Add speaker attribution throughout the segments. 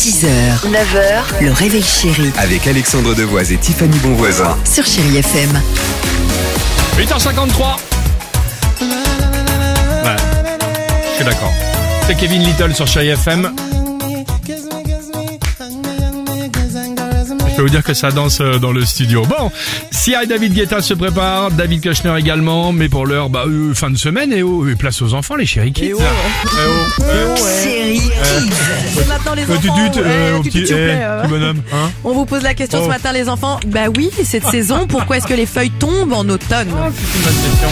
Speaker 1: 6h, 9h, le réveil chéri
Speaker 2: Avec Alexandre Devoise et Tiffany Bonvoisin.
Speaker 1: sur Chérie FM.
Speaker 3: 8h53 Ouais, je suis d'accord. C'est Kevin Little sur Chérie FM. Je peux vous dire que ça danse euh, dans le studio. Bon, Sia et David Guetta se préparent, David Kushner également, mais pour l'heure, bah, euh, fin de semaine, et oh, et place aux enfants, les chéri kids. Eh oh, eh.
Speaker 1: Chérie
Speaker 3: Euh, tu euh,
Speaker 4: ouais,
Speaker 3: petit, eh,
Speaker 4: euh,
Speaker 3: bonhomme, hein
Speaker 4: On vous pose la question
Speaker 3: Oh.
Speaker 4: ce matin les enfants. Bah oui, cette saison, pourquoi est-ce que les feuilles tombent en automne
Speaker 3: C'est une bonne question.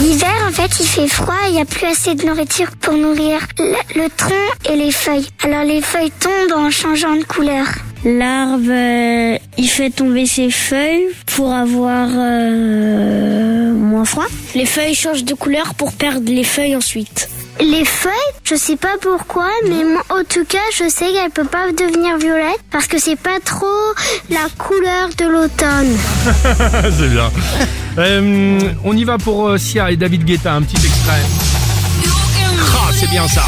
Speaker 5: L'hiver, en fait, il fait froid, il n'y a plus assez de nourriture pour nourrir le, le tronc et les feuilles. Alors les feuilles tombent en changeant de couleur.
Speaker 6: L'arbre, euh, il fait tomber ses feuilles pour avoir euh, moins froid. Les feuilles changent de couleur pour perdre les feuilles ensuite.
Speaker 5: Les feuilles, je sais pas pourquoi, mais en tout cas, je sais qu'elles peuvent pas devenir violettes parce que c'est pas trop la couleur de l'automne.
Speaker 3: c'est bien. Euh, on y va pour euh, Sia et David Guetta, un petit extrait. Ah, c'est bien ça.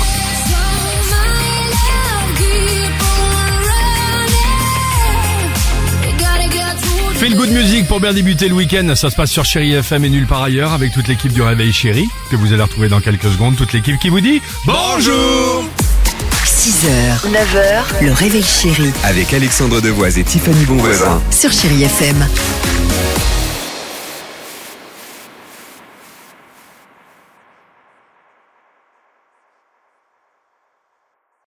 Speaker 3: Feel good music pour bien débuter le week-end. Ça se passe sur Chéri FM et nulle part ailleurs avec toute l'équipe du Réveil Chéri que vous allez retrouver dans quelques secondes. Toute l'équipe qui vous dit bonjour.
Speaker 1: 6h, 9h, le réveil chéri
Speaker 2: Avec Alexandre Devoise et Tiffany Bonvoisin.
Speaker 1: sur Chérie FM.